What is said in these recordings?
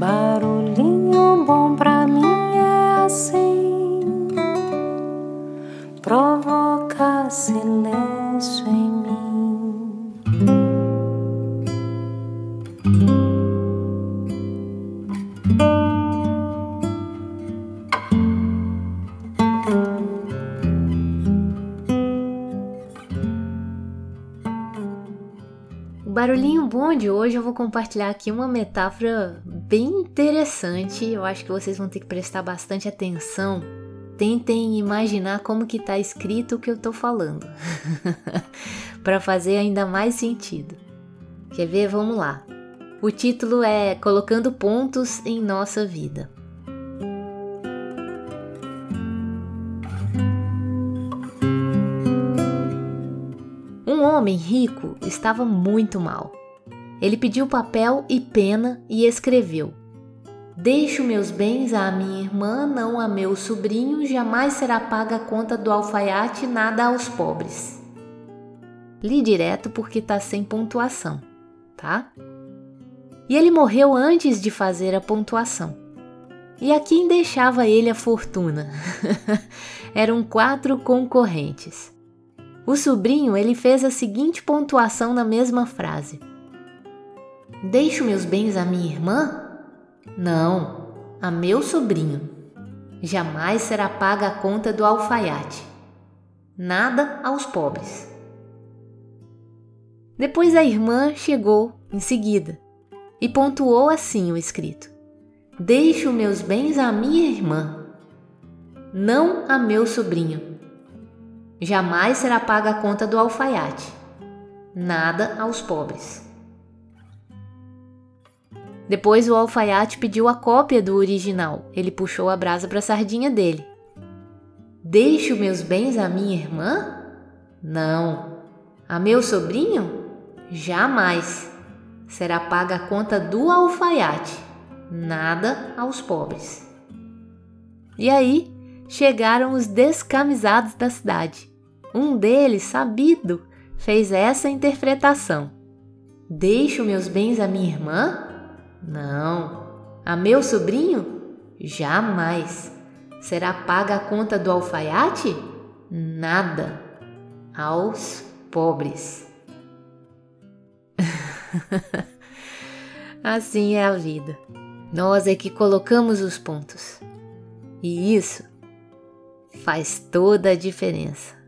Barulhinho bom pra barulhinho bom de hoje eu vou compartilhar aqui uma metáfora bem interessante. Eu acho que vocês vão ter que prestar bastante atenção. Tentem imaginar como que tá escrito o que eu tô falando, para fazer ainda mais sentido. Quer ver? Vamos lá. O título é Colocando pontos em nossa vida. Homem rico estava muito mal. Ele pediu papel e pena e escreveu: Deixo meus bens à minha irmã, não a meu sobrinho, jamais será paga a conta do alfaiate, nada aos pobres. Li direto porque tá sem pontuação, tá? E ele morreu antes de fazer a pontuação. E a quem deixava ele a fortuna? Eram quatro concorrentes. O sobrinho ele fez a seguinte pontuação na mesma frase: Deixo meus bens à minha irmã? Não, a meu sobrinho. Jamais será paga a conta do alfaiate. Nada aos pobres. Depois a irmã chegou em seguida e pontuou assim o escrito: Deixo meus bens à minha irmã, não a meu sobrinho. Jamais será paga a conta do alfaiate. Nada aos pobres. Depois o alfaiate pediu a cópia do original. Ele puxou a brasa para a sardinha dele. Deixo meus bens à minha irmã? Não. A meu sobrinho? Jamais. Será paga a conta do alfaiate. Nada aos pobres. E aí chegaram os descamisados da cidade. Um deles, sabido, fez essa interpretação: Deixo meus bens à minha irmã? Não. A meu sobrinho? Jamais. Será paga a conta do alfaiate? Nada. Aos pobres. assim é a vida. Nós é que colocamos os pontos. E isso faz toda a diferença.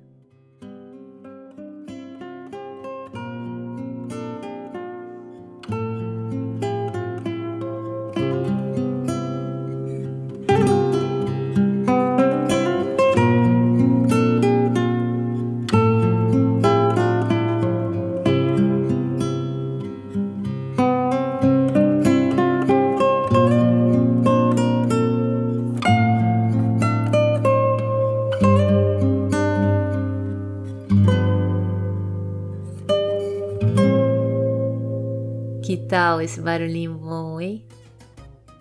Tal esse barulhinho bom, hein?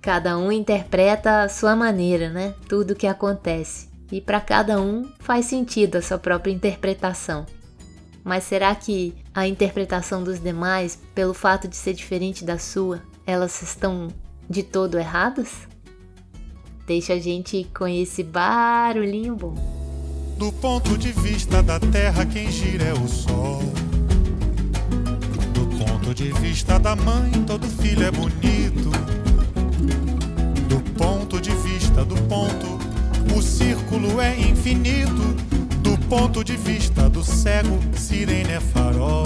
Cada um interpreta a sua maneira, né? Tudo que acontece. E para cada um faz sentido a sua própria interpretação. Mas será que a interpretação dos demais, pelo fato de ser diferente da sua, elas estão de todo erradas? Deixa a gente com esse barulhinho bom. Do ponto de vista da Terra, quem gira é o Sol. Ponto de vista da mãe, todo filho é bonito. Do ponto de vista do ponto, o círculo é infinito. Do ponto de vista do cego, sirene é farol.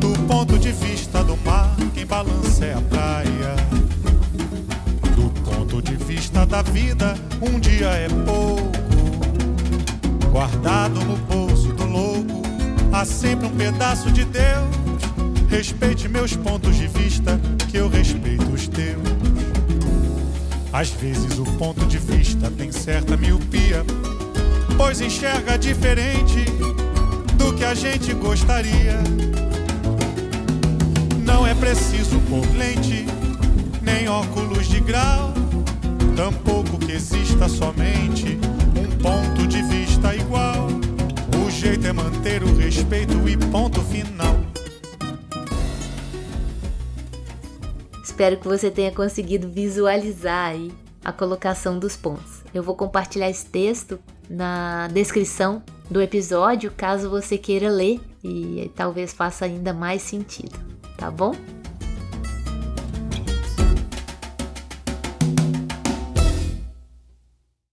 Do ponto de vista do mar, quem balança é a praia. Do ponto de vista da vida, um dia é pouco. Guardado no bolso do louco, há sempre um pedaço de Deus. Respeite meus pontos de vista, que eu respeito os teus. Às vezes o ponto de vista tem certa miopia, pois enxerga diferente do que a gente gostaria. Não é preciso pôr lente, nem óculos de grau, tampouco que exista somente um ponto de vista igual. O jeito é manter o respeito e ponto final. Espero que você tenha conseguido visualizar aí a colocação dos pontos. Eu vou compartilhar esse texto na descrição do episódio, caso você queira ler e talvez faça ainda mais sentido, tá bom?